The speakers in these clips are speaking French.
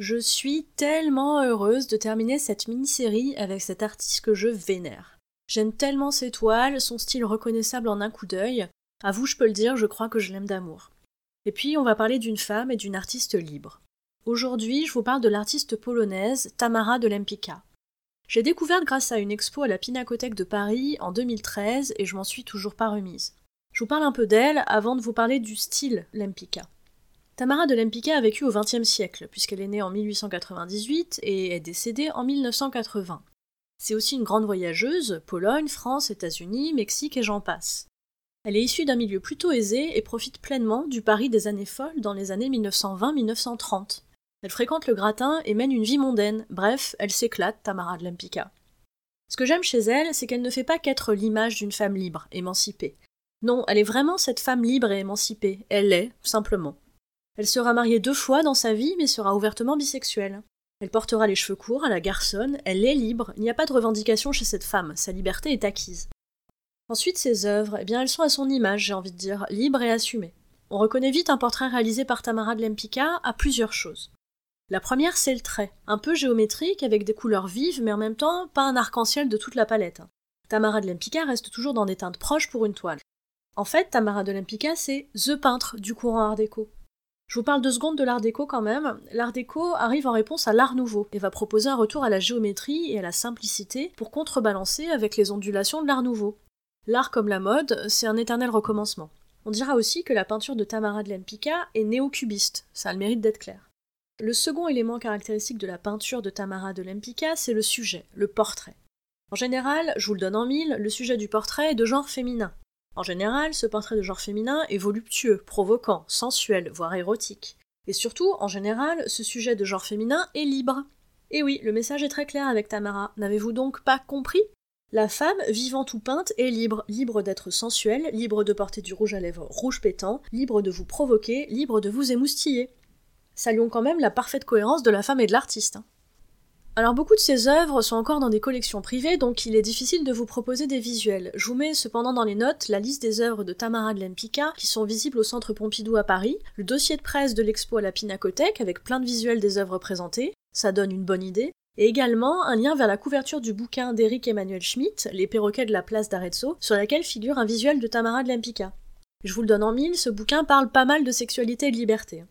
Je suis tellement heureuse de terminer cette mini-série avec cet artiste que je vénère. J'aime tellement ses toiles, son style reconnaissable en un coup d'œil. À vous, je peux le dire, je crois que je l'aime d'amour. Et puis, on va parler d'une femme et d'une artiste libre. Aujourd'hui, je vous parle de l'artiste polonaise Tamara de Lempicka. J'ai découvert grâce à une expo à la Pinacothèque de Paris en 2013 et je m'en suis toujours pas remise. Je vous parle un peu d'elle avant de vous parler du style Lempicka. Tamara de Lempicka a vécu au XXe siècle, puisqu'elle est née en 1898 et est décédée en 1980. C'est aussi une grande voyageuse, Pologne, France, États-Unis, Mexique et j'en passe. Elle est issue d'un milieu plutôt aisé et profite pleinement du Paris des années folles dans les années 1920-1930. Elle fréquente le gratin et mène une vie mondaine, bref, elle s'éclate, Tamara de Lempicka. Ce que j'aime chez elle, c'est qu'elle ne fait pas qu'être l'image d'une femme libre, émancipée. Non, elle est vraiment cette femme libre et émancipée, elle l'est, simplement. Elle sera mariée deux fois dans sa vie, mais sera ouvertement bisexuelle. Elle portera les cheveux courts à la garçonne, elle est libre, il n'y a pas de revendication chez cette femme, sa liberté est acquise. Ensuite, ses œuvres, eh bien, elles sont à son image, j'ai envie de dire, libres et assumées. On reconnaît vite un portrait réalisé par Tamara de Lempicka à plusieurs choses. La première, c'est le trait, un peu géométrique, avec des couleurs vives, mais en même temps, pas un arc-en-ciel de toute la palette. Tamara de Lempicka reste toujours dans des teintes proches pour une toile. En fait, Tamara de Lempicka, c'est THE peintre du courant art déco. Je vous parle deux secondes de l'art déco quand même. L'art déco arrive en réponse à l'art nouveau et va proposer un retour à la géométrie et à la simplicité pour contrebalancer avec les ondulations de l'art nouveau. L'art comme la mode, c'est un éternel recommencement. On dira aussi que la peinture de Tamara de Lempicka est néo-cubiste, ça a le mérite d'être clair. Le second élément caractéristique de la peinture de Tamara de Lempicka, c'est le sujet, le portrait. En général, je vous le donne en mille, le sujet du portrait est de genre féminin. En général, ce portrait de genre féminin est voluptueux, provoquant, sensuel, voire érotique. Et surtout, en général, ce sujet de genre féminin est libre. Et oui, le message est très clair avec Tamara. N'avez-vous donc pas compris? La femme, vivante ou peinte, est libre, libre d'être sensuelle, libre de porter du rouge à lèvres rouge pétant, libre de vous provoquer, libre de vous émoustiller. Saluons quand même la parfaite cohérence de la femme et de l'artiste. Hein. Alors beaucoup de ces œuvres sont encore dans des collections privées, donc il est difficile de vous proposer des visuels. Je vous mets cependant dans les notes la liste des œuvres de Tamara de Lempicka qui sont visibles au Centre Pompidou à Paris, le dossier de presse de l'expo à la Pinacothèque avec plein de visuels des œuvres présentées, ça donne une bonne idée, et également un lien vers la couverture du bouquin d'Éric Emmanuel Schmitt, Les perroquets de la place d'Arezzo, sur laquelle figure un visuel de Tamara de Lempicka. Je vous le donne en mille, ce bouquin parle pas mal de sexualité et de liberté.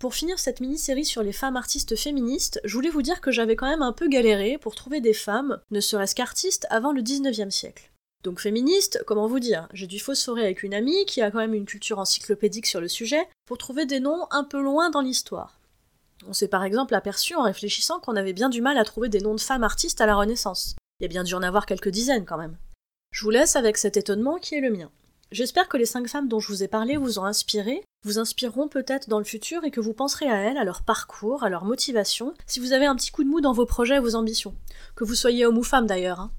Pour finir cette mini-série sur les femmes artistes féministes, je voulais vous dire que j'avais quand même un peu galéré pour trouver des femmes, ne serait-ce qu'artistes, avant le 19e siècle. Donc féministe, comment vous dire? J'ai dû phosphorer avec une amie qui a quand même une culture encyclopédique sur le sujet pour trouver des noms un peu loin dans l'histoire. On s'est par exemple aperçu en réfléchissant qu'on avait bien du mal à trouver des noms de femmes artistes à la Renaissance. Il y a bien dû en avoir quelques dizaines quand même. Je vous laisse avec cet étonnement qui est le mien. J'espère que les cinq femmes dont je vous ai parlé vous ont inspiré, vous inspireront peut-être dans le futur et que vous penserez à elles, à leur parcours, à leur motivation, si vous avez un petit coup de mou dans vos projets et vos ambitions. Que vous soyez homme ou femme d'ailleurs. Hein.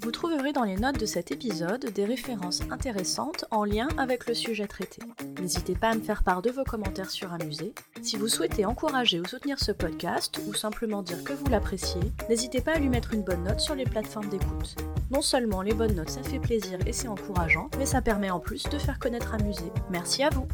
Vous trouverez dans les notes de cet épisode des références intéressantes en lien avec le sujet traité. N'hésitez pas à me faire part de vos commentaires sur Amusé. Si vous souhaitez encourager ou soutenir ce podcast, ou simplement dire que vous l'appréciez, n'hésitez pas à lui mettre une bonne note sur les plateformes d'écoute. Non seulement les bonnes notes ça fait plaisir et c'est encourageant, mais ça permet en plus de faire connaître Amusé. Merci à vous